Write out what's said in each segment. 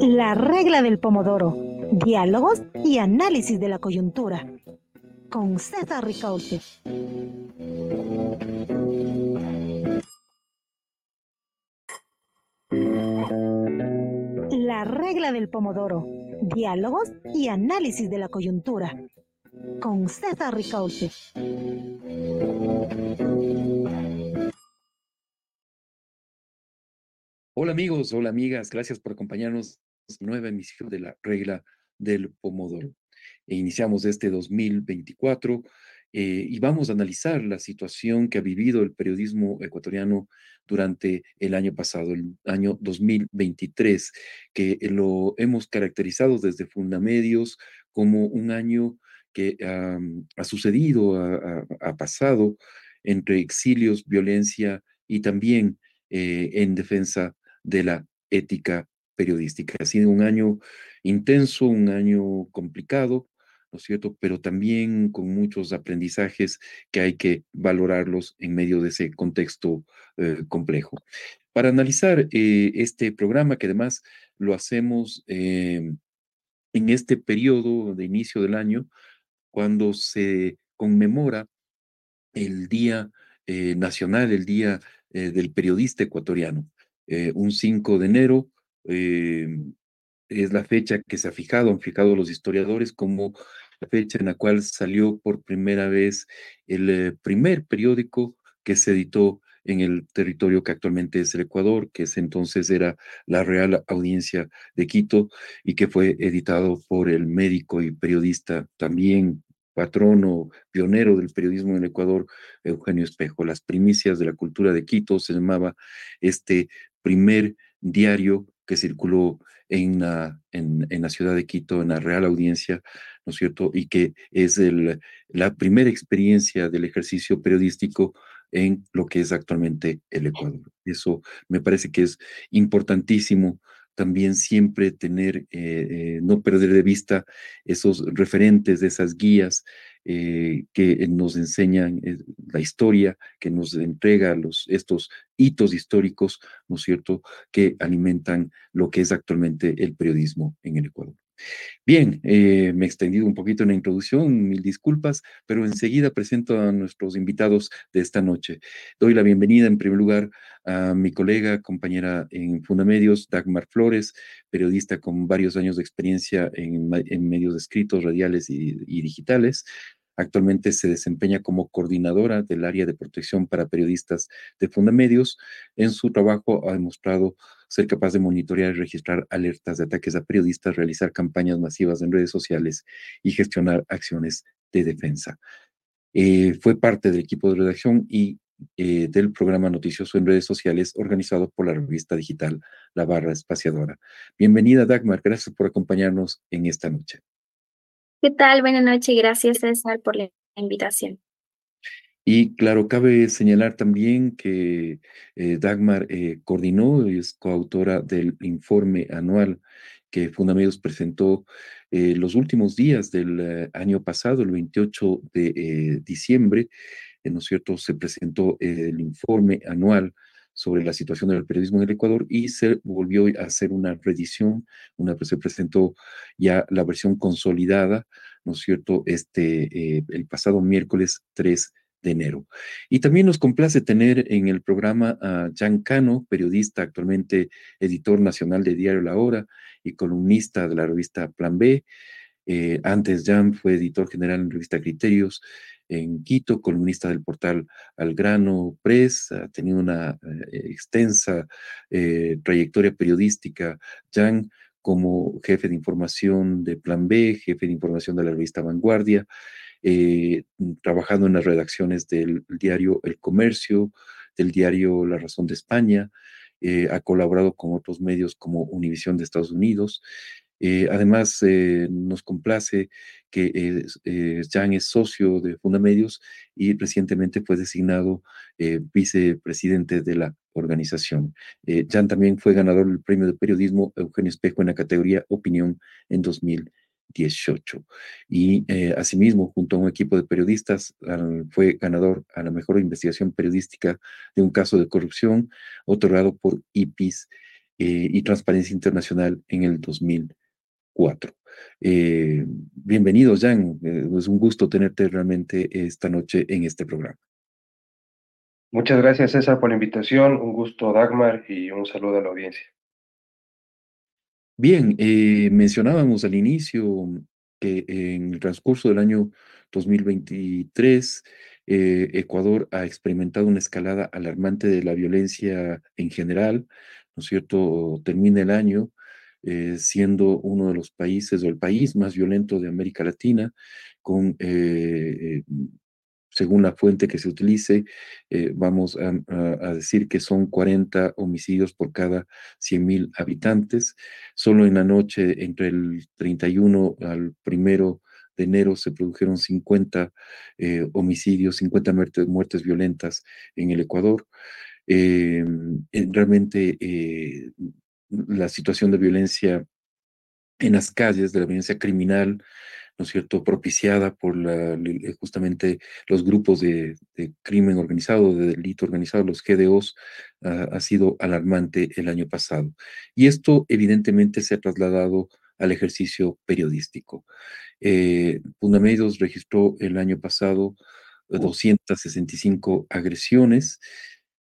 La regla del pomodoro. Diálogos y análisis de la coyuntura. Con César Ricaute. La regla del pomodoro. Diálogos y análisis de la coyuntura. Con César Ricaute. Hola amigos, hola amigas, gracias por acompañarnos en nueva emisión de la regla del Pomodoro. Iniciamos este 2024 eh, y vamos a analizar la situación que ha vivido el periodismo ecuatoriano durante el año pasado, el año 2023, que lo hemos caracterizado desde Fundamedios como un año que ha sucedido, ha, pasado entre exilios, violencia y también eh, en defensa de la ética periodística. Ha sido un año intenso, un año complicado, ¿no es cierto? Pero también con muchos aprendizajes que hay que valorarlos en medio de ese contexto eh, complejo. Para analizar eh, este programa, que además lo hacemos eh, en este periodo de inicio del año, cuando se conmemora el Día Nacional, el Día del Periodista Ecuatoriano. Eh, un 5 de enero. Eh, es la fecha que se ha fijado, han fijado los historiadores como la fecha en la cual salió por primera vez el eh, primer periódico que se editó en el territorio que actualmente es el Ecuador, que ese entonces era la Real Audiencia de Quito y que fue editado por el médico y periodista también patrono, pionero del periodismo en Ecuador, Eugenio Espejo. Las primicias de la cultura de Quito se llamaba este primer diario que circuló en la, en, la ciudad de Quito, en la Real Audiencia, ¿no es cierto? Y que es el, la primera experiencia del ejercicio periodístico en lo que es actualmente el Ecuador. Eso me parece que es importantísimo también siempre tener, eh, eh, no perder de vista esos referentes, esas guías eh, que nos enseñan la historia, que nos entrega los, estos hitos históricos, ¿no es cierto?, que alimentan lo que es actualmente el periodismo en el Ecuador. Bien, eh, me he extendido un poquito en la introducción, mil disculpas, pero enseguida presento a nuestros invitados de esta noche. Doy la bienvenida en primer lugar a mi colega, compañera en Fundamedios, Dagmar Flores, periodista con varios años de experiencia en, medios escritos, radiales y, y digitales. Actualmente se desempeña como coordinadora del área de protección para periodistas de Fundamedios. En su trabajo ha demostrado ser capaz de monitorear y registrar alertas de ataques a periodistas, realizar campañas masivas en redes sociales y gestionar acciones de defensa. Eh, fue parte del equipo de redacción y eh, del programa noticioso en redes sociales organizado por la revista digital La Barra Espaciadora. Bienvenida, Dagmar. Gracias por acompañarnos en esta noche. ¿Qué tal? Buenas noches. Gracias, César, por la invitación. Y claro, cabe señalar también que eh, Dagmar eh, coordinó y es coautora del informe anual que Fundamedios presentó eh, los últimos días del año pasado, el 28 de diciembre, ¿no es cierto? Se presentó el informe anual sobre la situación del periodismo en el Ecuador y se volvió a hacer una reedición, una, se presentó ya la versión consolidada, ¿no es cierto?, este, el pasado miércoles 3 de enero. Y también nos complace tener en el programa a Jan Cano, periodista, actualmente editor nacional de Diario La Hora y columnista de la revista Plan B. Eh, antes Jan fue editor general en revista Criterios en Quito, columnista del portal Algrano Press, ha tenido una eh, extensa eh, trayectoria periodística. Jan como jefe de información de Plan B, jefe de información de la revista Vanguardia, eh, trabajando en las redacciones del diario El Comercio, del diario La Razón de España, ha colaborado con otros medios como Univisión de Estados Unidos. Eh, además, nos complace que Jan es socio de Fundamedios y recientemente fue designado vicepresidente de la organización. Jan también fue ganador del premio de periodismo Eugenio Espejo en la categoría Opinión en 2000. 18. Y eh, asimismo, junto a un equipo de periodistas, fue ganador a la mejor investigación periodística de un caso de corrupción, otorgado por IPIS y Transparencia Internacional en el 2004. bienvenido, Jan. es un gusto tenerte realmente esta noche en este programa. Muchas gracias, César, por la invitación. Un gusto, Dagmar, y un saludo a la audiencia. Bien, eh, mencionábamos al inicio que en el transcurso del año 2023, eh, Ecuador ha experimentado una escalada alarmante de la violencia en general, ¿no es cierto? Termina el año eh, siendo uno de los países o el país más violento de América Latina, con según la fuente que se utilice, eh, vamos a, decir que son 40 homicidios por cada 100.000 habitantes. Solo en la noche, entre el 31 al 1 de enero, se produjeron 50 eh, homicidios, 50 muertes, muertes, violentas en el Ecuador. Eh, realmente la situación de violencia en las calles, de la violencia criminal, ¿no es cierto?, propiciada por eh, justamente los grupos de, crimen organizado, de delito organizado, los GDOs, ah, ha sido alarmante el año pasado. Y esto evidentemente se ha trasladado al ejercicio periodístico. Eh, registró el año pasado 265 agresiones.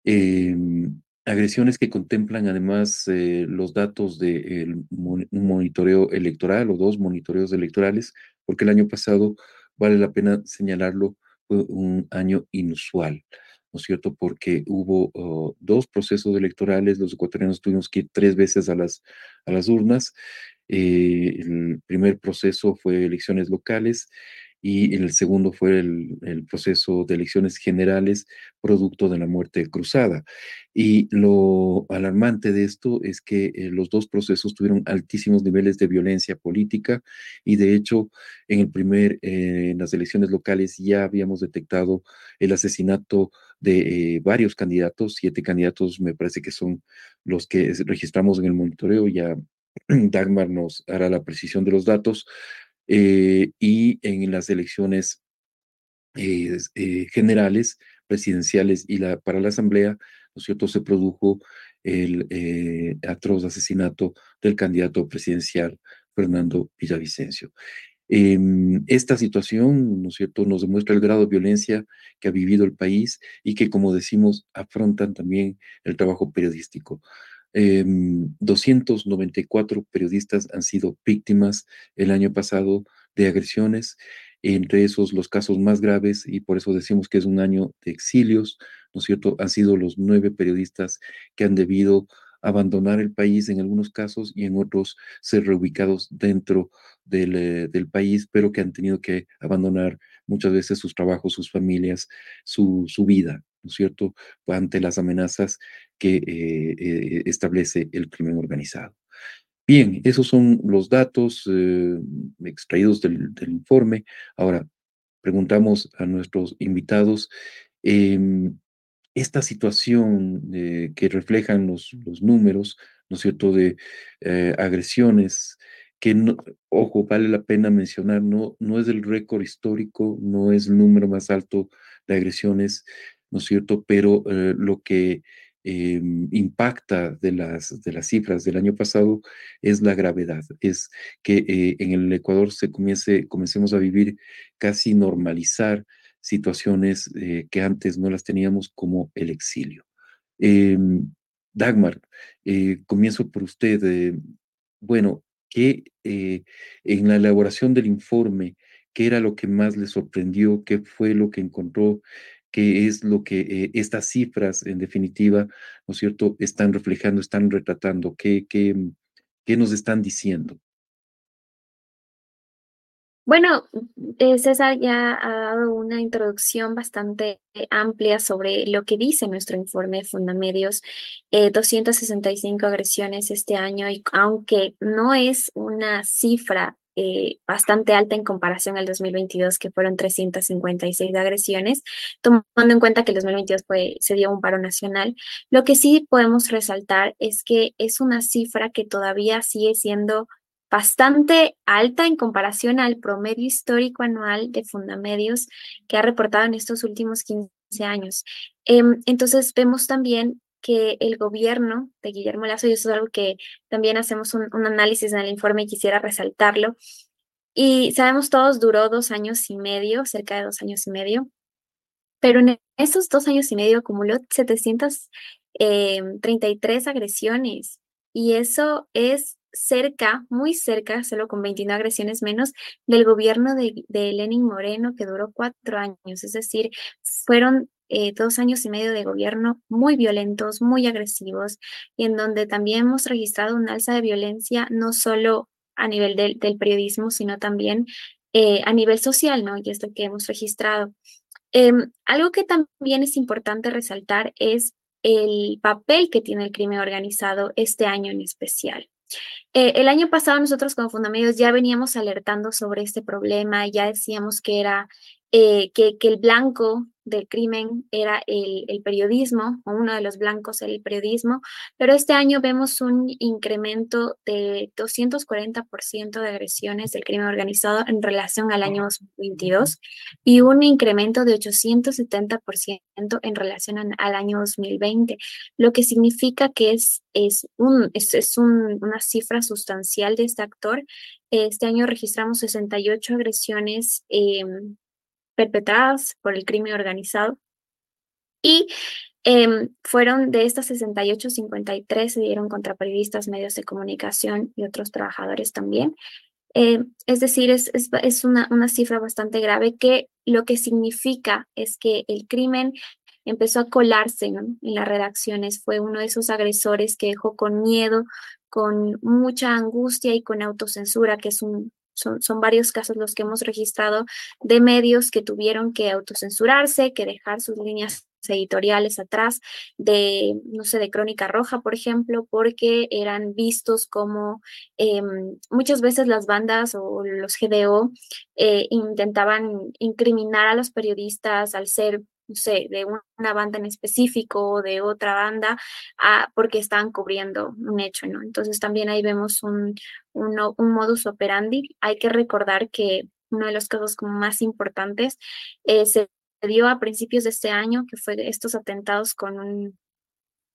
Em, agresiones que contemplan además eh, los datos de un monitoreo electoral o dos monitoreos electorales porque el año pasado, vale la pena señalarlo, fue un año inusual, ¿no es cierto? Porque hubo oh, dos procesos electorales, los ecuatorianos tuvimos que ir tres veces a las, a las urnas. Eh, el primer proceso fue elecciones locales y el segundo fue el, proceso de elecciones generales producto de la muerte cruzada. Y lo alarmante de esto es que eh, los dos procesos tuvieron altísimos niveles de violencia política y de hecho en el primer, eh, en las elecciones locales ya habíamos detectado el asesinato de eh, varios candidatos, siete candidatos me parece que son los que registramos en el monitoreo, ya Dagmar nos hará la precisión de los datos, eh, y en las elecciones eh, eh, generales, presidenciales y para la Asamblea, ¿no es cierto?, se produjo el atroz asesinato del candidato presidencial Fernando Villavicencio. Em, esta situación, ¿no es cierto?, nos demuestra el grado de violencia que ha vivido el país y que, como decimos, afrontan también el trabajo periodístico. 294 em, periodistas han sido víctimas el año pasado de agresiones, entre esos los casos más graves, y por eso decimos que es un año de exilios, ¿no es cierto? Han sido los nueve periodistas que han debido abandonar el país en algunos casos y en otros ser reubicados dentro del, eh, país, pero que han tenido que abandonar muchas veces sus trabajos, sus familias, su, su vida, ¿no es cierto?, ante las amenazas que eh, eh, establece el crimen organizado. Bien, esos son los datos eh, extraídos del, informe. Ahora, preguntamos a nuestros invitados, em, esta situación que reflejan los, los, números, ¿no es cierto?, de agresiones, que, ojo, vale la pena mencionar, no, no es el récord histórico, no es el número más alto de agresiones, ¿no es cierto? Pero lo que em, impacta de las, de las cifras del año pasado es la gravedad, es que eh, en el Ecuador se comencemos a vivir casi normalizar situaciones eh, que antes no las teníamos como el exilio. Em, Dagmar, comienzo por usted. bueno, que en la elaboración del informe, ¿qué era lo que más le sorprendió? ¿Qué fue lo que encontró qué es lo que eh, estas cifras, en definitiva, ¿no es cierto?, están reflejando, están retratando, qué, qué, mm, qué nos están diciendo. Bueno, eh, César ya ha dado una introducción bastante amplia sobre lo que dice nuestro informe de Fundamedios. Eh, 265 agresiones este año y aunque no es una cifra eh, bastante alta en comparación al 2022, que fueron 356 agresiones, tomando en cuenta que el 2022 fue, se dio un paro nacional. Lo que sí podemos resaltar es que es una cifra que todavía sigue siendo bastante alta en comparación al promedio histórico anual de Fundamedios que ha reportado en estos últimos 15 años. Em, entonces vemos también que el gobierno de Guillermo Lazo, y eso es algo que también hacemos un, análisis en el informe y quisiera resaltarlo, y sabemos todos duró dos años y medio, cerca de dos años y medio, pero en esos dos años y medio acumuló 733 agresiones y eso es cerca, muy cerca, solo con 29 agresiones menos, del gobierno de, de Lenin Moreno, que duró cuatro años. Es decir, fueron eh, dos años y medio de gobierno muy violentos, muy agresivos, y en donde también hemos registrado un alza de violencia, no solo a nivel del, periodismo, sino también eh, a nivel social, ¿no? Y es lo que hemos registrado. Em, algo que también es importante resaltar es el papel que tiene el crimen organizado este año en especial. Eh, el año pasado nosotros como Fundamedios ya veníamos alertando sobre este problema, ya decíamos que era eh, que, que, el blanco del crimen era el, el, periodismo, o uno de los blancos era el periodismo, pero este año vemos un incremento de 240% de agresiones del crimen organizado en relación al año 2022 y un incremento de 870% en relación al año 2020, lo que significa que es, es, un, es, es un, una cifra sustancial de este actor. Este año registramos 68 agresiones. Eh, perpetradas por el crimen organizado. Y eh, fueron de estas 68, 53 se dieron contra periodistas, medios de comunicación y otros trabajadores también. Eh, es decir, es, es, una, una, cifra bastante grave que lo que significa es que el crimen empezó a colarse en las redacciones, fue uno de esos agresores que dejó con miedo, con mucha angustia y con autocensura, que es un, son, varios casos los que hemos registrado de medios que tuvieron que autocensurarse, que dejar sus líneas editoriales atrás de, no sé, de Crónica Roja, por ejemplo, porque eran vistos como eh, muchas veces las bandas o los GDO eh, intentaban incriminar a los periodistas al ser no sé, de una banda en específico o de otra banda, a, porque estaban cubriendo un hecho, ¿no? Entonces también ahí vemos un, un, un, modus operandi. Hay que recordar que uno de los casos como más importantes eh, se dio a principios de este año, que fue estos atentados con un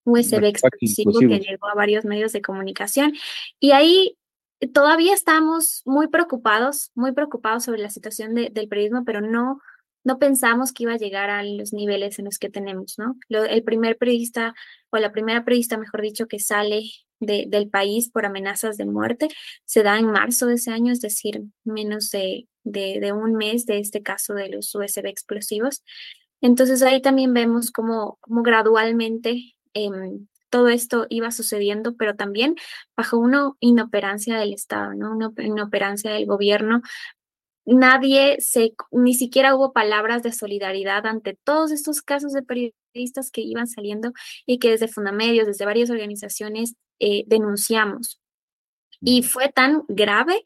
USB explosivo que llegó a varios medios de comunicación. Y ahí todavía estamos muy preocupados, muy preocupados sobre la situación de, del periodismo, pero no no pensamos que iba a llegar a los niveles en los que tenemos, ¿no? El primer periodista, o la primera periodista, mejor dicho, que sale de, del país por amenazas de muerte, se da en marzo de ese año, es decir, menos de, de, de un mes de este caso de los USB explosivos. Entonces ahí también vemos cómo, cómo gradualmente eh, todo esto iba sucediendo, pero también bajo una inoperancia del Estado, ¿no? Una inoperancia del gobierno nadie se, ni siquiera hubo palabras de solidaridad ante todos estos casos de periodistas que iban saliendo y que desde Fundamedios, desde varias organizaciones, eh, denunciamos. Y fue tan grave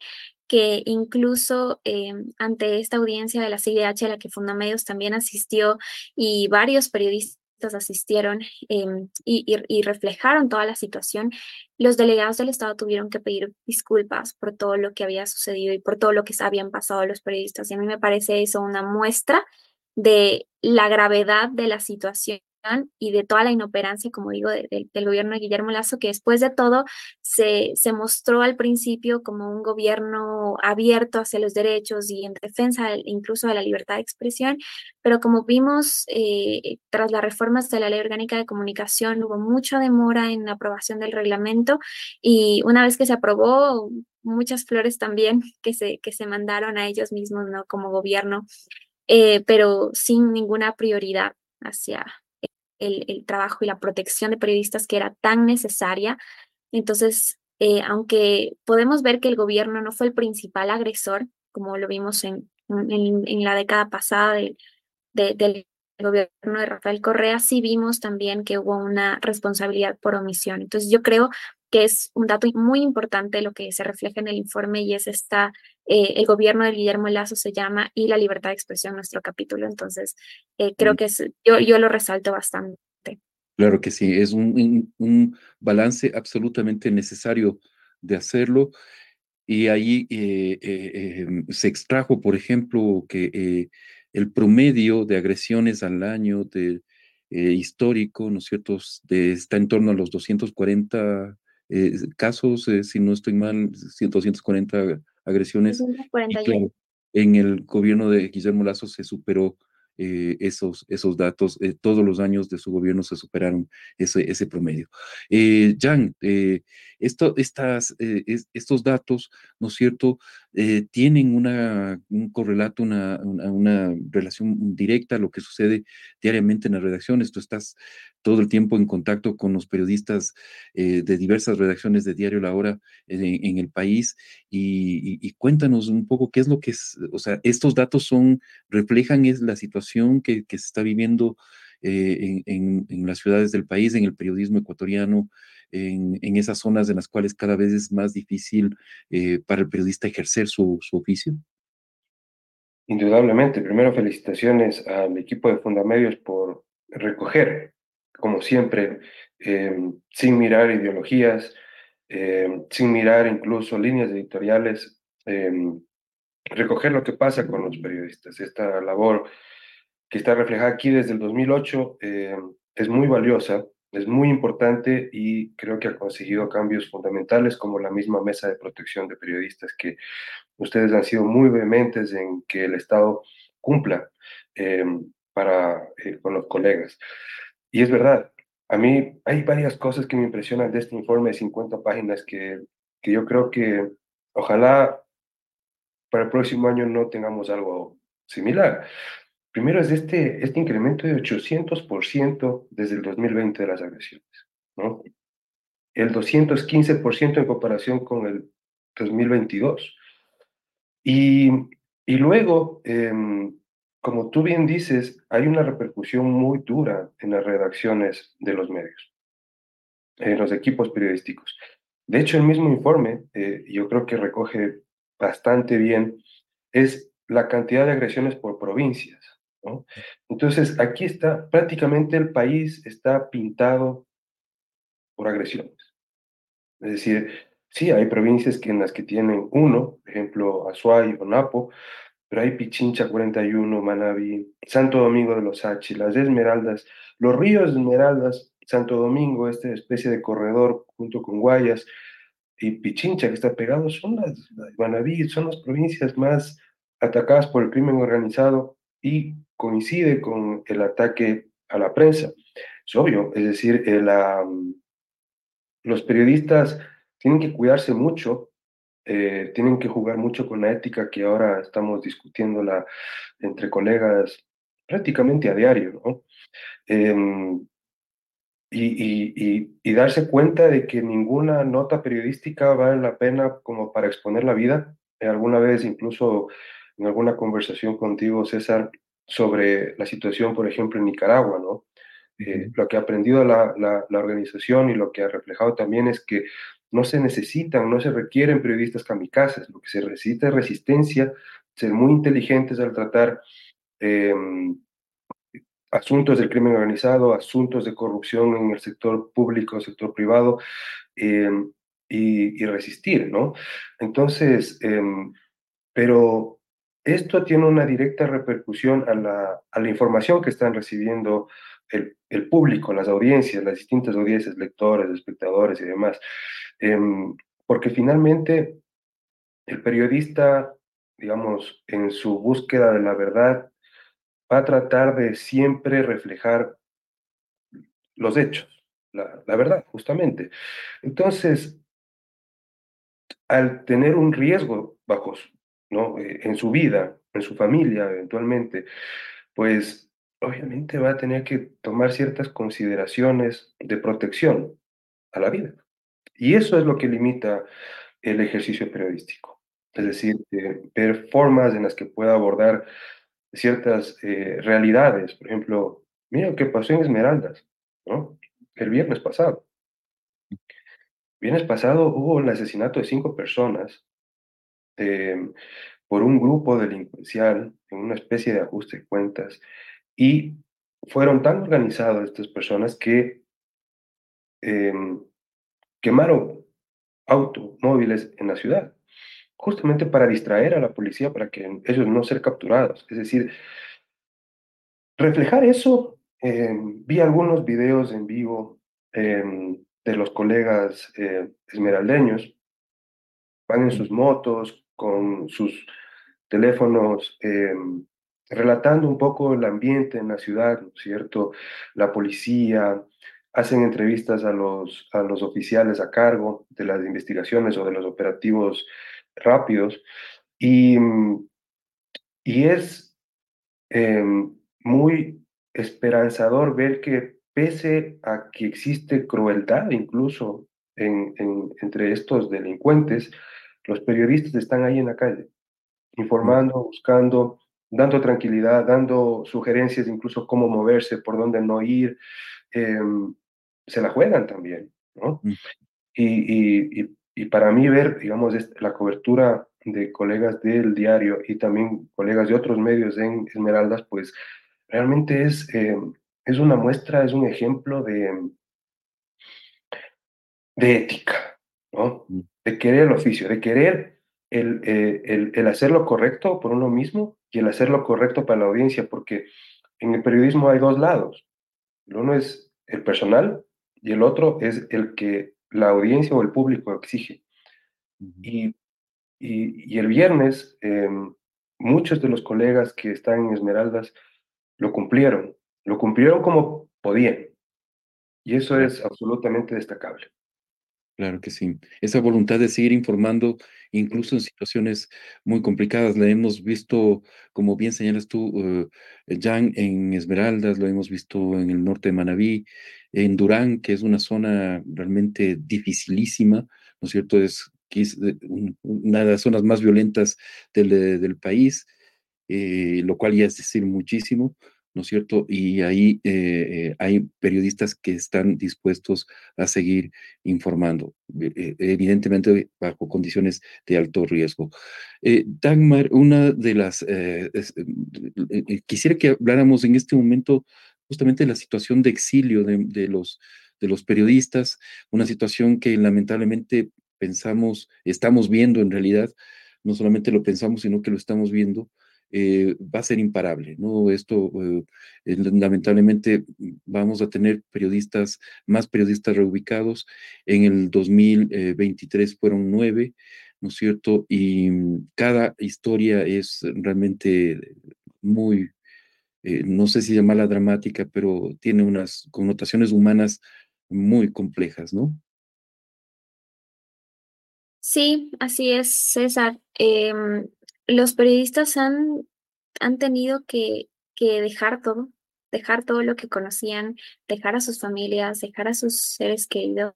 que incluso eh, ante esta audiencia de la CIDH a la que Fundamedios también asistió y varios periodistas asistieron y, y, y, reflejaron toda la situación, los delegados del Estado tuvieron que pedir disculpas por todo lo que había sucedido y por todo lo que habían pasado los periodistas. Y a mí me parece eso una muestra de la gravedad de la situación y de toda la inoperancia, como digo, de, de, del gobierno de Guillermo Lazo, que después de todo se, se, mostró al principio como un gobierno abierto hacia los derechos y en defensa incluso de la libertad de expresión, pero como vimos eh, tras las reformas de la Ley Orgánica de Comunicación, hubo mucha demora en la aprobación del reglamento y una vez que se aprobó, muchas flores también que se, que se mandaron a ellos mismos, ¿no? Como gobierno, eh, pero sin ninguna prioridad hacia el, trabajo y la protección de periodistas que era tan necesaria. Entonces, eh, aunque podemos ver que el gobierno no fue el principal agresor, como lo vimos en, en, la década pasada de, del gobierno de Rafael Correa, sí vimos también que hubo una responsabilidad por omisión. Entonces, yo creo que es un dato muy importante lo que se refleja en el informe y es esta, eh, el gobierno de Guillermo Lazo se llama y la libertad de expresión nuestro capítulo. Entonces, eh, creo que es, yo, yo lo resalto bastante. Claro que sí, es un, un, un balance absolutamente necesario de hacerlo. Y ahí eh, eh, se extrajo, por ejemplo, que el promedio de agresiones al año de histórico, ¿no es cierto? De, está en torno a los 240 casos, si no estoy mal, 240 agresiones. 241. en el gobierno de Guillermo Lazo se superó eh, esos, esos datos. Eh, todos los años de su gobierno se superaron ese, ese promedio. Eh, Jan, eh, esto, estas, estos datos, ¿no es cierto?, tienen una, un correlato, una, una, relación directa a lo que sucede diariamente en las redacciones. Tú estás todo el tiempo en contacto con los periodistas de diversas redacciones de Diario La Hora en, el país y, cuéntanos un poco qué es lo que es, o sea, estos datos son, reflejan es la situación que, que se está viviendo eh, en, en, las ciudades del país, en el periodismo ecuatoriano, en, en, esas zonas en las cuales cada vez es más difícil eh, para el periodista ejercer su, su, oficio? Indudablemente. Primero, felicitaciones al equipo de Fundamedios por recoger, como siempre, eh, sin mirar ideologías, sin mirar incluso líneas editoriales, recoger lo que pasa con los periodistas. Esta labor que está reflejada aquí desde el 2008, eh, es muy valiosa, es muy importante y creo que ha conseguido cambios fundamentales como la misma mesa de protección de periodistas que ustedes han sido muy vehementes en que el Estado cumpla eh, para, eh, con los colegas. Y es verdad, a mí hay varias cosas que me impresionan de este informe de 50 páginas que, que yo creo que ojalá para el próximo año no tengamos algo similar. Primero es este, este incremento de 800% desde el 2020 de las agresiones, ¿no? El 215% en comparación con el 2022. Y, y luego, em, como tú bien dices, hay una repercusión muy dura en las redacciones de los medios, en los equipos periodísticos. De hecho, el mismo informe, eh, yo creo que recoge bastante bien, es la cantidad de agresiones por provincias. Entonces, aquí está, prácticamente el país está pintado por agresiones. Es decir, sí, hay provincias que en las que tienen uno, por ejemplo, Azuay o Napo, pero hay Pichincha 41, Manabí, Santo Domingo de los Hachi, las Esmeraldas, los ríos Esmeraldas, Santo Domingo, esta especie de corredor junto con Guayas, y Pichincha que está pegado, son las, Manabí, son las provincias más atacadas por el crimen organizado y coincide con el ataque a la prensa. Es obvio, es decir, los periodistas tienen que cuidarse mucho, eh, tienen que jugar mucho con la ética que ahora estamos discutiéndola entre colegas prácticamente a diario, ¿no? Em, y, y, darse cuenta de que ninguna nota periodística vale la pena como para exponer la vida. alguna vez, incluso en alguna conversación contigo, César, sobre la situación, por ejemplo, en Nicaragua, ¿no? Eh, lo que ha aprendido la, la, organización y lo que ha reflejado también es que no se necesitan, no se requieren periodistas kamikazes, lo que se necesita es resistencia, ser muy inteligentes al tratar em, asuntos del crimen organizado, asuntos de corrupción en el sector público, sector privado, em, y, y, resistir, ¿no? Entonces, em, pero esto tiene una directa repercusión a la, a la información que están recibiendo el, el, público, las audiencias, las distintas audiencias, lectores, espectadores y demás. Em, porque finalmente el periodista, digamos, en su búsqueda de la verdad, va a tratar de siempre reflejar los hechos, la, la verdad, justamente. Entonces, al tener un riesgo bajo ¿no? Eh, en su vida, en su familia eventualmente, pues obviamente va a tener que tomar ciertas consideraciones de protección a la vida. Y eso es lo que limita el ejercicio periodístico. Es decir, eh, ver formas en las que pueda abordar ciertas eh, realidades. Por ejemplo, mira lo que pasó en Esmeraldas, ¿no? El viernes pasado. El viernes pasado hubo el asesinato de cinco personas Em, por un grupo delincuencial en una especie de ajuste de cuentas y fueron tan organizadas estas personas que em, quemaron automóviles en la ciudad, justamente para distraer a la policía, para que ellos no ser capturados. Es decir, reflejar eso em, vi algunos videos en vivo em, de los colegas eh, esmeraldeños. Van en sus motos, con sus teléfonos, em, relatando un poco el ambiente en la ciudad, ¿no es cierto? La policía, hacen entrevistas a los, a los oficiales a cargo de las investigaciones o de los operativos rápidos. Y, y es em, muy esperanzador ver que pese a que existe crueldad incluso en, entre estos delincuentes, los periodistas están ahí en la calle, informando, buscando, dando tranquilidad, dando sugerencias incluso cómo moverse, por dónde no ir. Em, se la juegan también, ¿no? Mm. Y, y, y, para mí ver, digamos, la cobertura de colegas del diario y también colegas de otros medios en Esmeraldas, pues realmente es, eh, es una muestra, es un ejemplo de, de ética, ¿no? De querer el oficio, de querer el, eh, el, el hacer lo correcto por uno mismo y el hacer lo correcto para la audiencia, porque en el periodismo hay dos lados. Uno es el personal y el otro es el que la audiencia o el público exige. y, y, el viernes, em, muchos de los colegas que están en Esmeraldas lo cumplieron, lo cumplieron como podían. Y eso es absolutamente destacable. Claro que sí. Esa voluntad de seguir informando, incluso en situaciones muy complicadas, la hemos visto, como bien señalas tú, uh, Jan, en Esmeraldas, lo hemos visto en el norte de Manabí, en Durán, que es una zona realmente dificilísima, ¿no es cierto? Es, una de las zonas más violentas del, del país, eh, lo cual ya es decir muchísimo. ¿No es cierto? Y ahí eh, eh, hay periodistas que están dispuestos a seguir informando, eh, evidentemente bajo condiciones de alto riesgo. Dagmar, una de las, quisiera que habláramos en este momento justamente de la situación de exilio de, los, de los periodistas, una situación que lamentablemente pensamos, estamos viendo en realidad, no solamente lo pensamos, sino que lo estamos viendo, eh, va a ser imparable, ¿no? Esto, eh, lamentablemente, vamos a tener periodistas, más periodistas reubicados. En el 2023 fueron nueve, ¿no es cierto? Y mm, cada historia es realmente muy, eh, no sé si llamarla dramática, pero tiene unas connotaciones humanas muy complejas, ¿no? Sí, así es, César. Em, los periodistas han, han tenido que, que dejar todo, dejar todo lo que conocían, dejar a sus familias, dejar a sus seres queridos,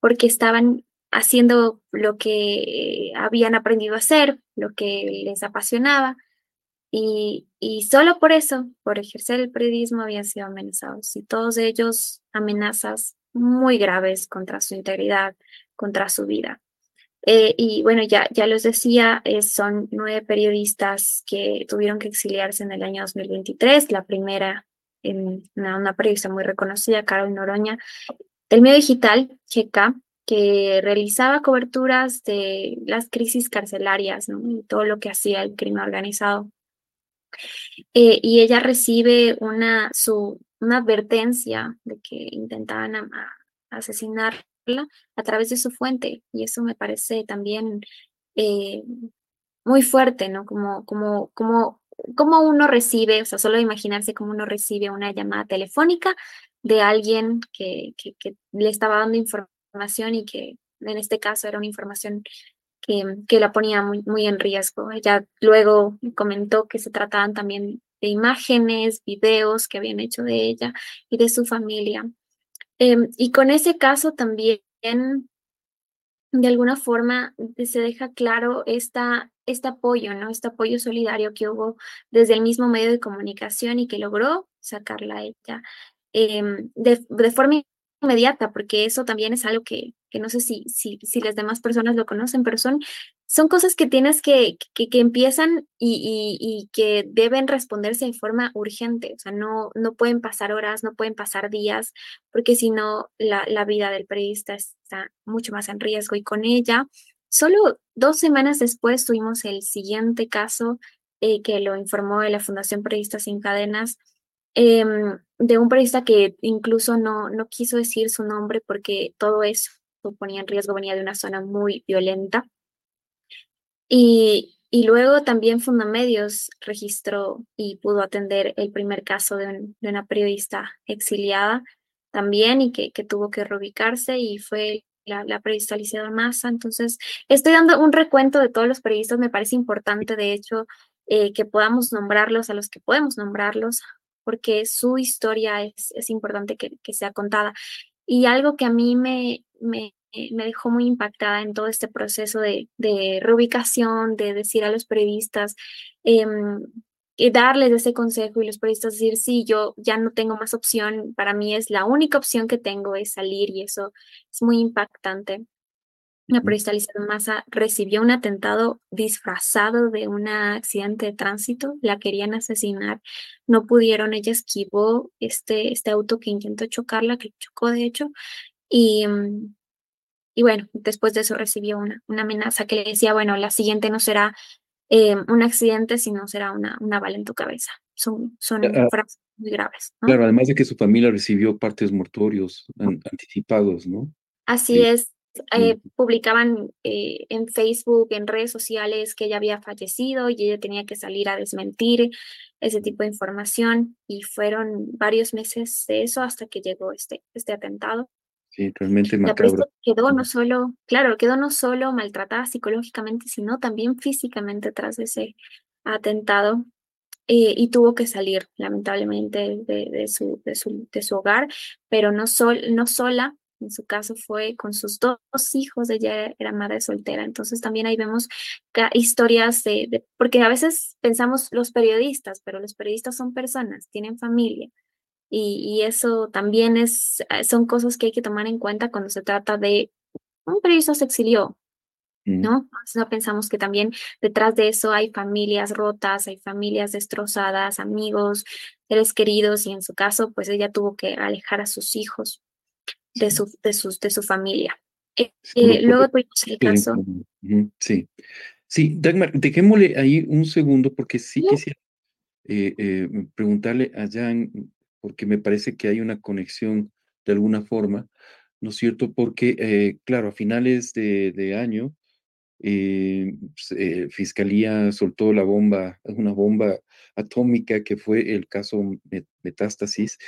porque estaban haciendo lo que habían aprendido a hacer, lo que les apasionaba, y, y solo por eso, por ejercer el periodismo, habían sido amenazados, y todos ellos amenazas muy graves contra su integridad, contra su vida. Eh, y bueno, ya, ya les decía, eh, son nueve periodistas que tuvieron que exiliarse en el año 2023. La primera, en una, periodista muy reconocida, Carol Noroña, del medio digital, Checa, que realizaba coberturas de las crisis carcelarias y todo lo que hacía el crimen organizado. Eh, y ella recibe una, su, una advertencia de que intentaban asesinar a través de su fuente. Y eso me parece también eh, muy fuerte, ¿no? Como, como, como, como uno recibe, o sea, solo imaginarse cómo uno recibe una llamada telefónica de alguien que, que, le estaba dando información y que en este caso era una información que, que la ponía muy, muy en riesgo. Ella luego comentó que se trataban también de imágenes, videos que habían hecho de ella y de su familia. Em, y con ese caso también, de alguna forma, se deja claro esta, este apoyo, ¿no? Este apoyo solidario que hubo desde el mismo medio de comunicación y que logró sacarla a ella em, de, de forma inmediata, porque eso también es algo que, que no sé si, si, si las demás personas lo conocen, pero son, son cosas que tienes que, que, empiezan y, y, que deben responderse de forma urgente, o sea, no, no pueden pasar horas, no pueden pasar días, porque si no, la, la vida del periodista está mucho más en riesgo. Y con ella, solo dos semanas después tuvimos el siguiente caso eh, que lo informó de la Fundación Periodistas Sin Cadenas, em, de un periodista que incluso no, no quiso decir su nombre porque todo eso ponía en riesgo, venía de una zona muy violenta. Y, y luego también Fundamedios registró y pudo atender el primer caso de, de una periodista exiliada también y que, que, tuvo que reubicarse y fue la, la periodista Alicia Massa. Entonces, estoy dando un recuento de todos los periodistas, me parece importante, de hecho, eh, que podamos nombrarlos a los que podemos nombrarlos, porque su historia es, es importante que, que, sea contada. Y algo que a mí me, me, me dejó muy impactada en todo este proceso de, de reubicación, de decir a los periodistas, eh, y darles ese consejo y los periodistas decir, sí, yo ya no tengo más opción, para mí es la única opción que tengo es salir y eso es muy impactante. La periodista Lizeth Massa recibió un atentado disfrazado de un accidente de tránsito, la querían asesinar, no pudieron, ella esquivó este, este auto que intentó chocarla, que chocó de hecho, y, mm, y bueno, después de eso recibió una, una amenaza que le decía, bueno, la siguiente no será eh, un accidente, sino será una, una bala en tu cabeza. Son, son uh, frases muy graves. ¿no? Claro, además de que su familia recibió partes mortorios an anticipados, ¿no? Así sí. es. Eh, publicaban eh, en Facebook, en redes sociales que ella había fallecido y ella tenía que salir a desmentir ese tipo de información y fueron varios meses de eso hasta que llegó este, este atentado. Sí, realmente macabro. quedó no solo, claro, quedó no solo maltratada psicológicamente, sino también físicamente tras ese atentado eh, y tuvo que salir lamentablemente de, de, su, de, su, de su hogar, pero no, sol, no sola, en su caso fue con sus dos hijos, ella era madre soltera, entonces también ahí vemos historias de, de, porque a veces pensamos los periodistas, pero los periodistas son personas, tienen familia, y, y, eso también es, son cosas que hay que tomar en cuenta cuando se trata de un periodista se exilió, ¿no? No pensamos que también detrás de eso hay familias rotas, hay familias destrozadas, amigos, seres queridos, y en su caso, pues ella tuvo que alejar a sus hijos de su, de sus, de su familia. Eh, eh, luego tuvimos el caso. Sí, sí, Dagmar, dejémosle ahí un segundo porque sí, sí. quisiera eh, eh, preguntarle a Jan, porque me parece que hay una conexión de alguna forma, ¿no es cierto? Porque, eh, claro, a finales de, año, eh, eh, Fiscalía soltó la bomba, una bomba atómica que fue el caso Metástasis,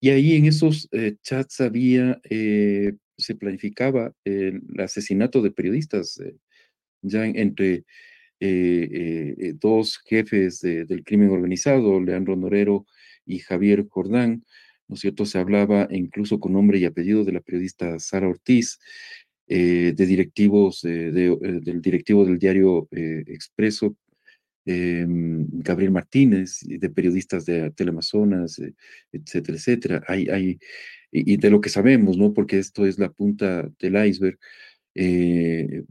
y ahí en esos eh, chats había, se planificaba el asesinato de periodistas, ya entre dos jefes de, del crimen organizado, Leandro Norero y Javier Jordán, ¿no es cierto? Se hablaba incluso con nombre y apellido de la periodista Sara Ortiz, eh, de directivos, eh, eh, del directivo del diario Expreso, em, Gabriel Martínez, de periodistas de Teleamazonas, etcétera, etcétera. Y, de lo que sabemos, ¿no? Porque esto es la punta del iceberg. Y,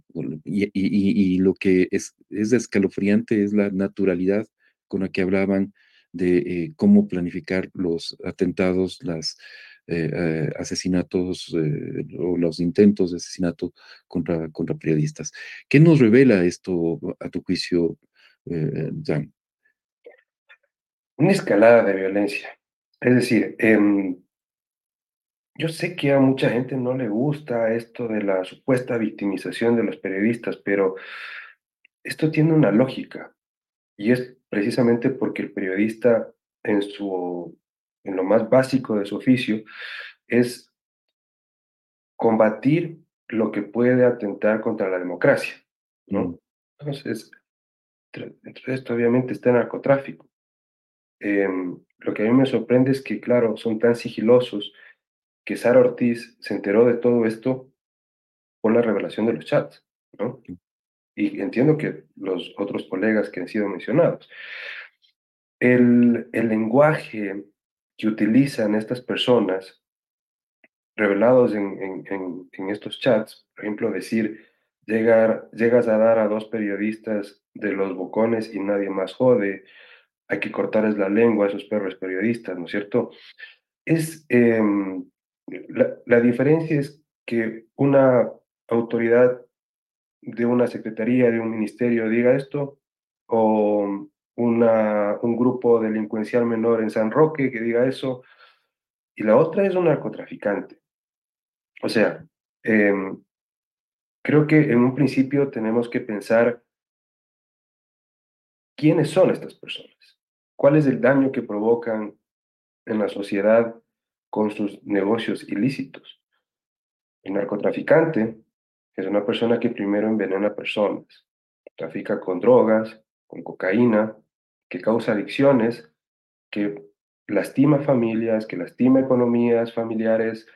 y, y, lo que es, es escalofriante es la naturalidad con la que hablaban de eh, cómo planificar los atentados, los eh, eh, asesinatos o los intentos de asesinato contra, contra periodistas. ¿Qué nos revela esto a tu juicio, Jan? Una escalada de violencia. Es decir, eh, yo sé que a mucha gente no le gusta esto de la supuesta victimización de los periodistas, pero esto tiene una lógica y es precisamente porque el periodista en, su, en lo más básico de su oficio es combatir lo que puede atentar contra la democracia, ¿no? Mm. Entonces, entre esto obviamente está el narcotráfico. Eh, lo que a mí me sorprende es que, claro, son tan sigilosos que Sara Ortiz se enteró de todo esto por la revelación de los chats, ¿no? Y entiendo que los otros colegas que han sido mencionados. El, el lenguaje que utilizan estas personas revelados en, en, estos chats, por ejemplo, decir, llegar, llegas a dar a dos periodistas de los bocones y nadie más jode, hay que cortarles la lengua a esos perros periodistas, ¿no es cierto? Es, eh, la, la diferencia es que una autoridad de una secretaría, de un ministerio diga esto, o una, un grupo delincuencial menor en San Roque que diga eso, y la otra es un narcotraficante. O sea, em, creo que en un principio tenemos que pensar quiénes son estas personas, cuál es el daño que provocan en la sociedad con sus negocios ilícitos. El narcotraficante es una persona que primero envenena personas, trafica con drogas, con cocaína, que causa adicciones, que lastima familias, que lastima economías familiares,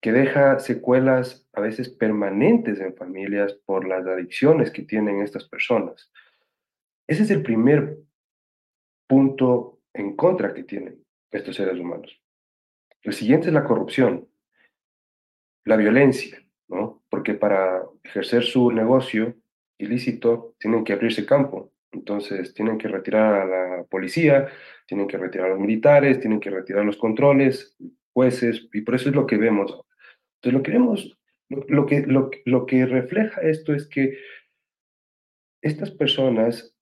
que deja secuelas a veces permanentes en familias por las adicciones que tienen estas personas. Ese es el primer punto en contra que tienen estos seres humanos. El siguiente es la corrupción, la violencia, ¿no? Porque para ejercer su negocio ilícito tienen que abrirse campo. Entonces tienen que retirar a la policía, tienen que retirar a los militares, tienen que retirar los controles, jueces, y por eso es lo que vemos entonces, lo que vemos, lo, que, lo, lo que refleja esto es que estas personas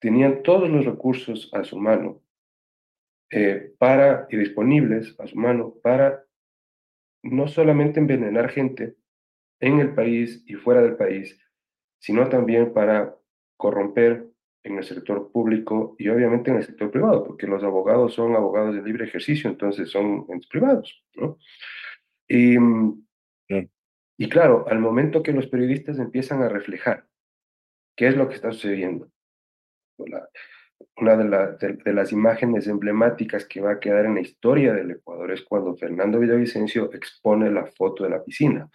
tenían todos los recursos a su mano eh, para, y disponibles a su mano para no solamente envenenar gente en el país y fuera del país, sino también para corromper en el sector público y obviamente en el sector privado, porque los abogados son abogados de libre ejercicio, entonces son privados, ¿no? Y, y claro, al momento que los periodistas empiezan a reflejar qué es lo que está sucediendo, una de, las imágenes emblemáticas que va a quedar en la historia del Ecuador es cuando Fernando Villavicencio expone la foto de la piscina,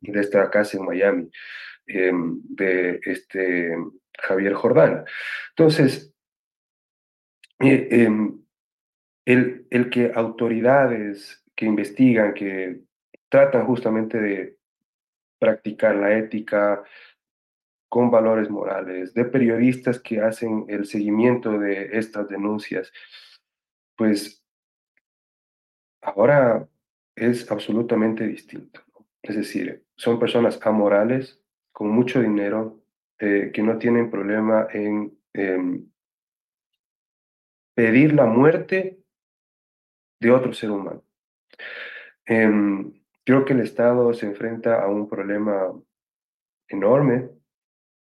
de esta casa en Miami, em, de este Javier Jordán. Entonces, eh, em, el, el que autoridades que investigan, que tratan justamente de practicar la ética con valores morales, de periodistas que hacen el seguimiento de estas denuncias, pues ahora es absolutamente distinto. Es decir, son personas amorales, con mucho dinero, eh, que no tienen problema en em, pedir la muerte de otro ser humano. Em, creo que el Estado se enfrenta a un problema enorme.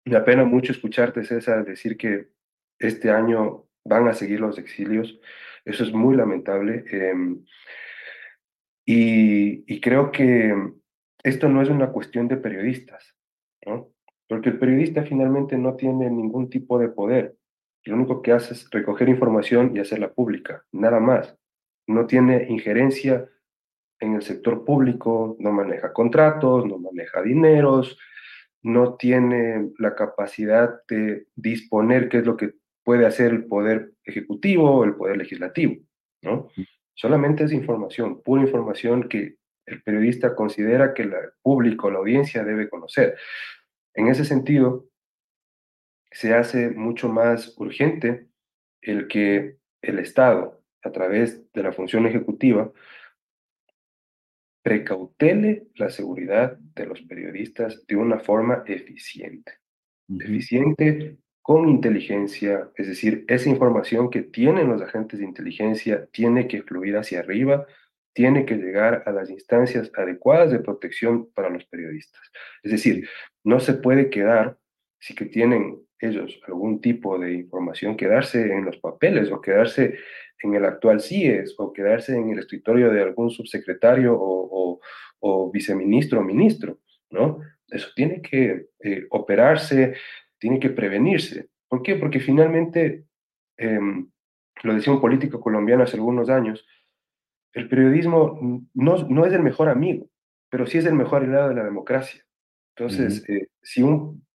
Me apena mucho escucharte, César, decir que este año van a seguir los exilios. Eso es muy lamentable. Em, y, creo que esto no es una cuestión de periodistas, ¿no? porque el periodista finalmente no tiene ningún tipo de poder. Lo único que hace es recoger información y hacerla pública, nada más. No tiene injerencia en el sector público no maneja contratos, no maneja dineros, no tiene la capacidad de disponer qué es lo que puede hacer el poder ejecutivo o el poder legislativo, ¿no? Solamente es información, pura información que el periodista considera que el público, la audiencia debe conocer. En ese sentido, se hace mucho más urgente el que el Estado, a través de la función ejecutiva, precautele la seguridad de los periodistas de una forma eficiente. Eficiente con inteligencia, es decir, esa información que tienen los agentes de inteligencia tiene que fluir hacia arriba, tiene que llegar a las instancias adecuadas de protección para los periodistas. Es decir, no se puede quedar, si que tienen ellos algún tipo de información, quedarse en los papeles o quedarse en el actual CIES o quedarse en el escritorio de algún subsecretario o, viceministro o ministro, ¿no? Eso tiene que eh, operarse, tiene que prevenirse. ¿Por qué? Porque finalmente, em, lo decía un político colombiano hace algunos años, el periodismo no, no es el mejor amigo, pero sí es el mejor aliado de la democracia. Entonces, eh, si un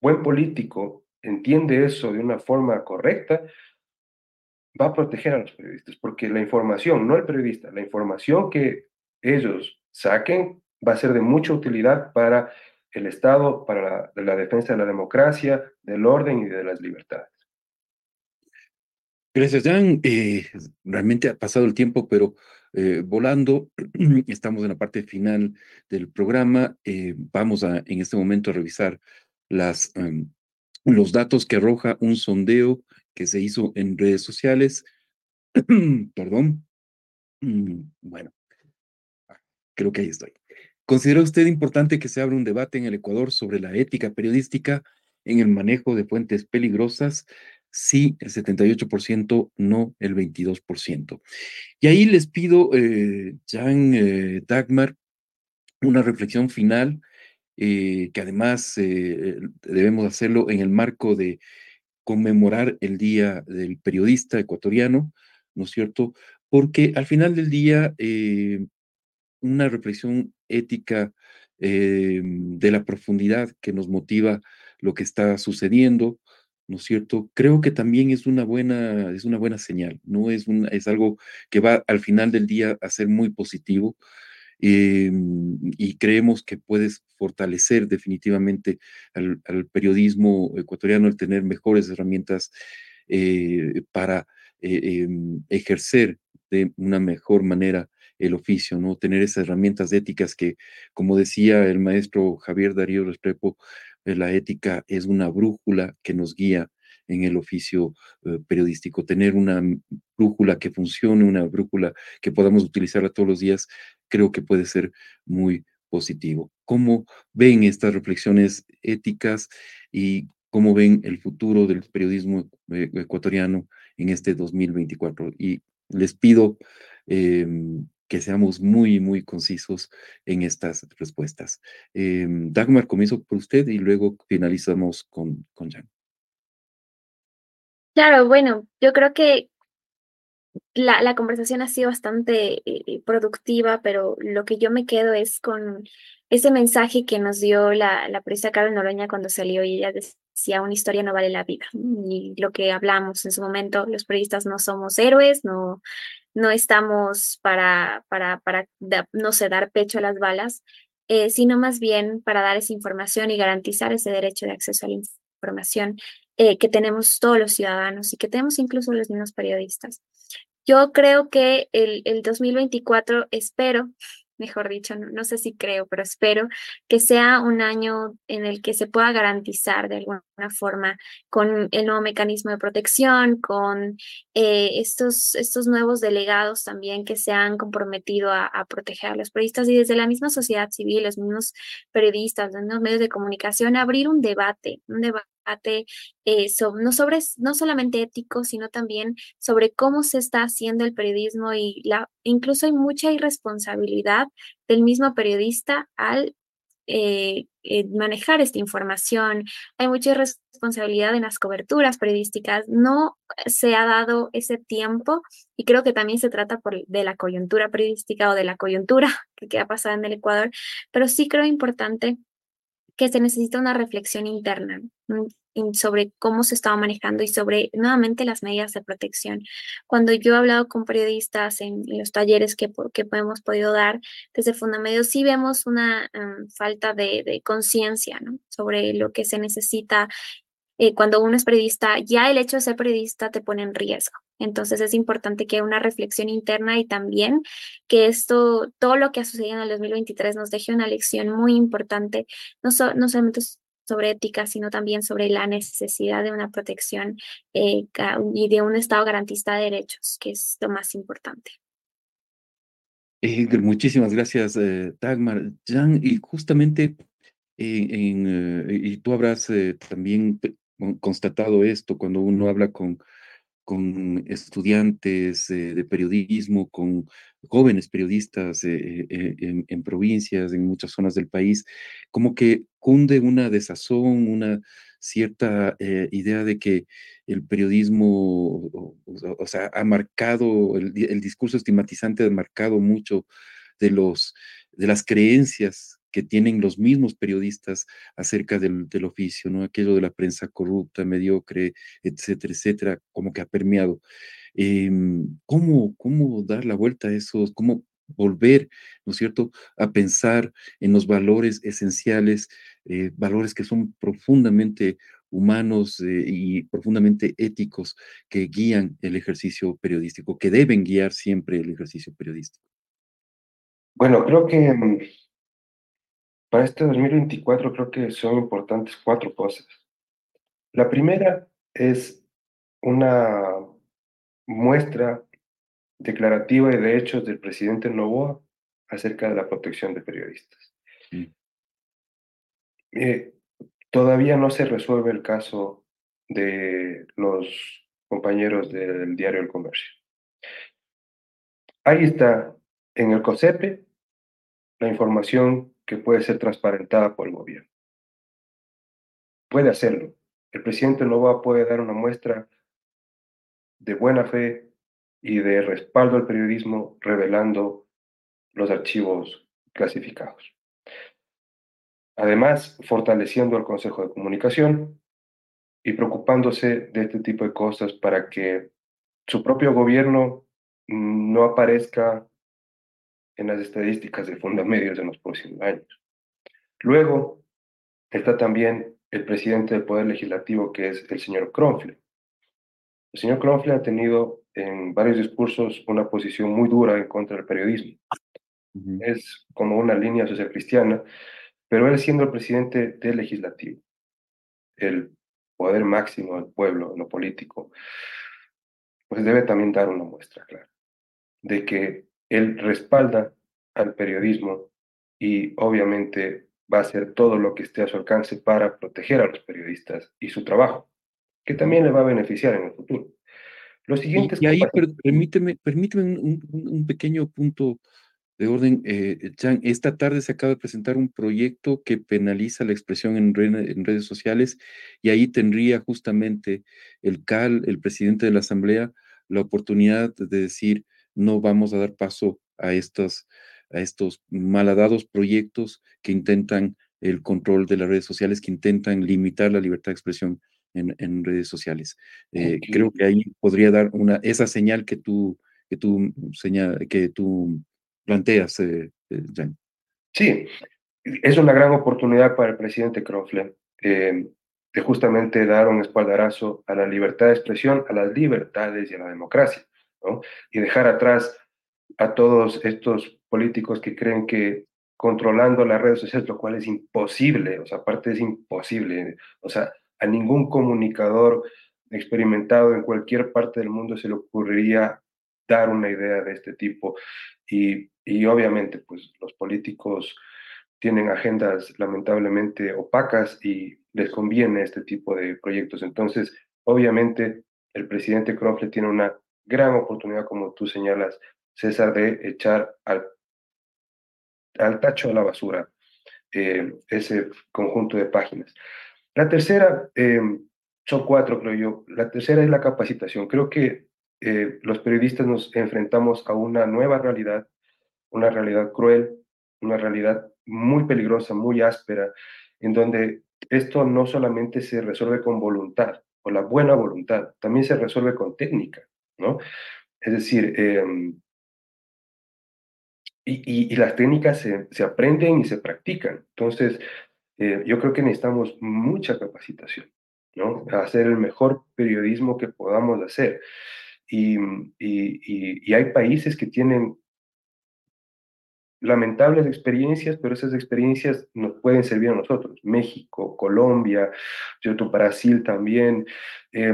buen político entiende eso de una forma correcta, va a proteger a los periodistas, porque la información, no el periodista, la información que ellos saquen va a ser de mucha utilidad para el Estado, para la, defensa de la democracia, del orden y de las libertades. Gracias, Jan. Eh, realmente ha pasado el tiempo, pero eh, volando, estamos en la parte final del programa. Eh, vamos a, en este momento, a revisar las, em, los datos que arroja un sondeo que se hizo en redes sociales, perdón, Mm, bueno, creo que ahí estoy. ¿Considera usted importante que se abra un debate en el Ecuador sobre la ética periodística en el manejo de fuentes peligrosas? Sí, el 78%, no el 22%. Y ahí les pido, eh, Jan eh, Dagmar, una reflexión final, eh, que además debemos hacerlo en el marco de conmemorar el Día del Periodista Ecuatoriano, ¿no es cierto? Porque al final del día, una reflexión ética de la profundidad que nos motiva lo que está sucediendo, ¿no es cierto? Creo que también es una buena, es una buena señal, ¿no? Es, un, es algo que va al final del día a ser muy positivo em, y creemos que puedes fortalecer definitivamente al, periodismo ecuatoriano el tener mejores herramientas eh, para eh, em, ejercer de una mejor manera el oficio, ¿no? Tener esas herramientas éticas que, como decía el maestro Javier Darío Restrepo, eh, la ética es una brújula que nos guía en el oficio eh, periodístico. Tener una brújula que funcione, una brújula que podamos utilizarla todos los días, creo que puede ser muy positivo. ¿Cómo ven estas reflexiones éticas y cómo ven el futuro del periodismo eh, ecuatoriano en este 2024? Y les pido em, que seamos muy, muy concisos en estas respuestas. Em, Dagmar, comienzo por usted y luego finalizamos con, con Jan. Claro, bueno, yo creo que la, la conversación ha sido bastante eh, productiva, pero lo que yo me quedo es con ese mensaje que nos dio la, la periodista Carmen Noroña cuando salió y ella decía, una historia no vale la vida. Y lo que hablamos en su momento, los periodistas no somos héroes, no, no estamos para, para, para no sé, dar pecho a las balas, eh, sino más bien para dar esa información y garantizar ese derecho de acceso a la información eh, que tenemos todos los ciudadanos y que tenemos incluso los mismos periodistas. Yo creo que el, el 2024, espero, mejor dicho, no, sé si creo, pero espero que sea un año en el que se pueda garantizar de alguna forma con el nuevo mecanismo de protección, con eh, estos, estos nuevos delegados también que se han comprometido a, proteger a los periodistas y desde la misma sociedad civil, los mismos periodistas, los mismos medios de comunicación, abrir un debate eh, no, sobre, no solamente ético, sino también sobre cómo se está haciendo el periodismo y la, incluso hay mucha irresponsabilidad del mismo periodista al eh, eh, manejar esta información. Hay mucha irresponsabilidad en las coberturas periodísticas. No se ha dado ese tiempo y creo que también se trata por, de la coyuntura periodística o de la coyuntura que ha pasado en el Ecuador, pero sí creo importante que se necesita una reflexión interna sobre cómo se estaba manejando y sobre nuevamente las medidas de protección. Cuando yo he hablado con periodistas en, los talleres que, que hemos podido dar desde Fundamedio, sí vemos una em, falta de, conciencia sobre lo que se necesita eh, cuando uno es periodista, ya el hecho de ser periodista te pone en riesgo. Entonces es importante que haya una reflexión interna y también que esto, todo lo que ha sucedido en el 2023 nos deje una lección muy importante, no, no solamente sobre ética, sino también sobre la necesidad de una protección eh, y de un Estado garantista de derechos, que es lo más importante. Eh, muchísimas gracias, eh, Dagmar. Jan, y justamente, en, y tú habrás también constatado esto cuando uno habla con con estudiantes de periodismo, con jóvenes periodistas eh, eh, en, provincias, en muchas zonas del país, como que cunde una desazón, una cierta eh, idea de que el periodismo, sea, ha marcado, el, el, discurso estigmatizante ha marcado mucho de, los, de las creencias que tienen los mismos periodistas acerca del, oficio, ¿no? Aquello de la prensa corrupta, mediocre, etcétera, etcétera, como que ha permeado. Em, ¿cómo, ¿Cómo dar la vuelta a eso? ¿Cómo volver, ¿no es cierto?, a pensar en los valores esenciales, eh, valores que son profundamente humanos eh, y profundamente éticos que guían el ejercicio periodístico, que deben guiar siempre el ejercicio periodístico. Bueno, creo que mm, para este 2024 creo que son importantes cuatro cosas. La primera es una muestra declarativa y de hechos del presidente Novoa acerca de la protección de periodistas. Mm. Eh, todavía no se resuelve el caso de los compañeros del diario El Comercio. Ahí está, en el COSEPE, la información que puede ser transparentada por el gobierno. Puede hacerlo. El presidente Novoa puede dar una muestra de buena fe y de respaldo al periodismo revelando los archivos clasificados. Además, fortaleciendo el Consejo de Comunicación y preocupándose de este tipo de cosas para que su propio gobierno no aparezca en las estadísticas de Fundamedios en los próximos años. Luego está también el presidente del Poder Legislativo, que es el señor Kronfle. El señor Kronfle ha tenido en varios discursos una posición muy dura en contra del periodismo. Es como una línea social cristiana, pero él siendo el presidente del legislativo, el poder máximo del pueblo, lo político, pues debe también dar una muestra clara de que él respalda al periodismo y obviamente va a hacer todo lo que esté a su alcance para proteger a los periodistas y su trabajo, que también le va a beneficiar en el futuro. Lo siguiente y, ahí permíteme, permíteme un, pequeño punto de orden. Eh, esta tarde se acaba de presentar un proyecto que penaliza la expresión en, en, redes sociales y ahí tendría justamente el CAL, el presidente de la Asamblea, la oportunidad de decir no vamos a dar paso a estos, a estos malhadados proyectos que intentan el control de las redes sociales, que intentan limitar la libertad de expresión en, redes sociales. Eh, creo que ahí podría dar una, esa señal que tú, que tú, señal, que tú planteas, eh, eh, Jan. Sí, es una gran oportunidad para el presidente Krofler de justamente dar un espaldarazo a la libertad de expresión, a las libertades y a la democracia, ¿no? Y dejar atrás a todos estos políticos que creen que controlando las redes sociales, lo cual es imposible, o sea, aparte es imposible, o sea, a ningún comunicador experimentado en cualquier parte del mundo se le ocurriría dar una idea de este tipo. Y, y obviamente, pues los políticos tienen agendas lamentablemente opacas y les conviene este tipo de proyectos. Entonces, obviamente, el presidente Crofle tiene una gran oportunidad, como tú señalas, César, de echar al, al tacho de la basura eh, ese conjunto de páginas. La tercera, eh, son cuatro, creo yo. La tercera es la capacitación. Creo que eh, los periodistas nos enfrentamos a una nueva realidad, una realidad cruel, una realidad muy peligrosa, muy áspera, en donde esto no solamente se resuelve con voluntad o la buena voluntad, también se resuelve con técnica, ¿no? Es decir, em, y, y, las técnicas se, se, aprenden y se practican. Entonces, eh, yo creo que necesitamos mucha capacitación, ¿no? hacer el mejor periodismo que podamos hacer. Y, y, hay países que tienen lamentables experiencias, pero esas experiencias nos pueden servir a nosotros. México, Colombia, ¿cierto? Brasil también. Eh,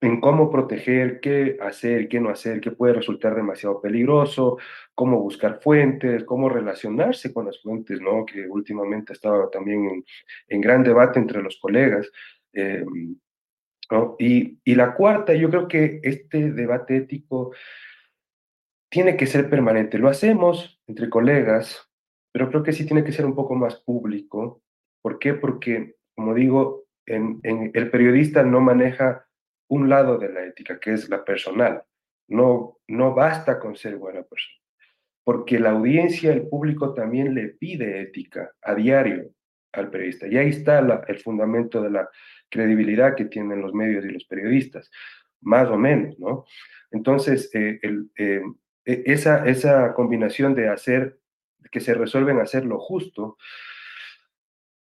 en cómo proteger, qué hacer, qué no hacer, qué puede resultar demasiado peligroso, cómo buscar fuentes, cómo relacionarse con las fuentes, ¿no? Que últimamente estaba también en, gran debate entre los colegas. Eh, y, y la cuarta, yo creo que este debate ético tiene que ser permanente. Lo hacemos entre colegas, pero creo que sí tiene que ser un poco más público. ¿Por qué? Porque, como digo, el periodista no maneja un lado de la ética, que es la personal. No, no basta con ser buena persona, porque la audiencia, el público también le pide ética a diario al periodista. Y ahí está el fundamento de la credibilidad que tienen los medios y los periodistas, más o menos, ¿no? Entonces, eh, eh, e, esa, esa combinación de hacer, que se resuelven hacer lo justo,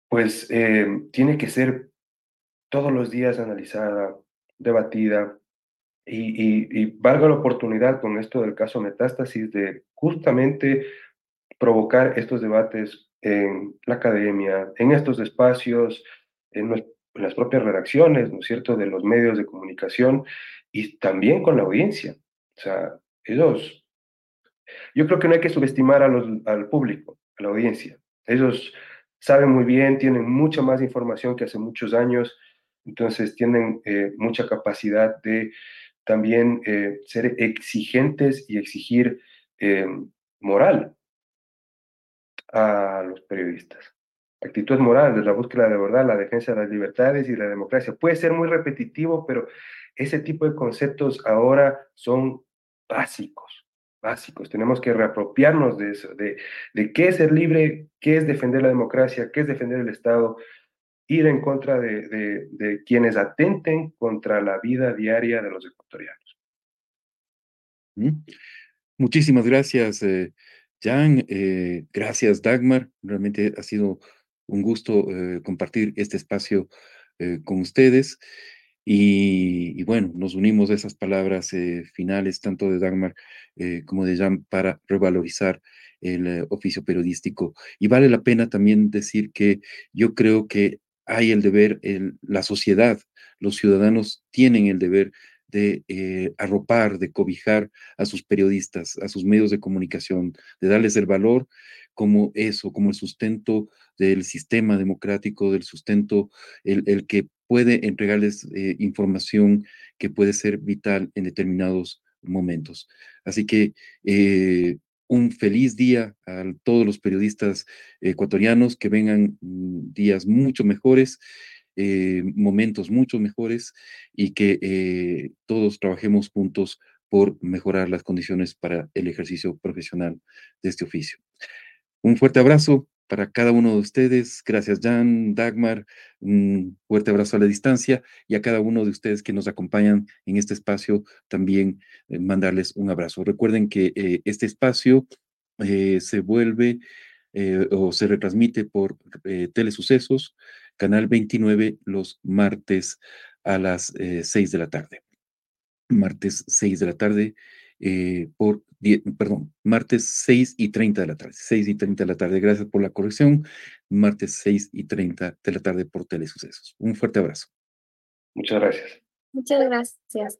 pues eh, tiene que ser todos los días analizada, debatida y, valga la oportunidad con esto del caso Metástasis de justamente provocar estos debates en la academia, en estos espacios, en, las propias redacciones, ¿no es cierto?, de los medios de comunicación y también con la audiencia, O sea, ellos, yo creo que no hay que subestimar a los, al público, a la audiencia. Ellos saben muy bien, tienen mucha más información que hace muchos años, entonces tienen eh, mucha capacidad de también eh, ser exigentes y exigir eh, moral a los periodistas. Actitud moral de la búsqueda de verdad, la defensa de las libertades y la democracia. Puede ser muy repetitivo, pero ese tipo de conceptos ahora son básicos, básicos. Tenemos que reapropiarnos de eso, de, de qué es ser libre, qué es defender la democracia, qué es defender el Estado, ir en contra de, quienes atenten contra la vida diaria de los ecuatorianos. Muchísimas gracias, eh, Jan. Eh, gracias, Dagmar. Realmente ha sido un gusto eh, compartir este espacio con ustedes. Y, bueno, nos unimos a esas palabras finales, tanto de Dagmar como de Jan, para revalorizar el oficio periodístico. Y vale la pena también decir que yo creo que hay el deber, la sociedad, los ciudadanos tienen el deber de eh, arropar, de cobijar a sus periodistas, a sus medios de comunicación, de darles el valor como eso, como el sustento del sistema democrático, del sustento, el, que puede entregarles eh, información que puede ser vital en determinados momentos. Así que eh, un feliz día a todos los periodistas ecuatorianos, que vengan mm, días mucho mejores, eh, momentos mucho mejores y que eh, todos trabajemos juntos por mejorar las condiciones para el ejercicio profesional de este oficio. Un fuerte abrazo para cada uno de ustedes. Gracias, Jan, Dagmar. Un fuerte abrazo a la distancia y a cada uno de ustedes que nos acompañan en este espacio también eh, mandarles un abrazo. Recuerden que eh, este espacio eh, se vuelve o se retransmite por Telesucesos, Canal 29, los martes a las 6 de la tarde. Martes 6 de la tarde por perdón, martes 6 y 30 de la tarde, 6 y 30 de la tarde. Gracias por la corrección. Martes 6 y 30 de la tarde por Telesucesos. Un fuerte abrazo. Muchas gracias. Muchas gracias.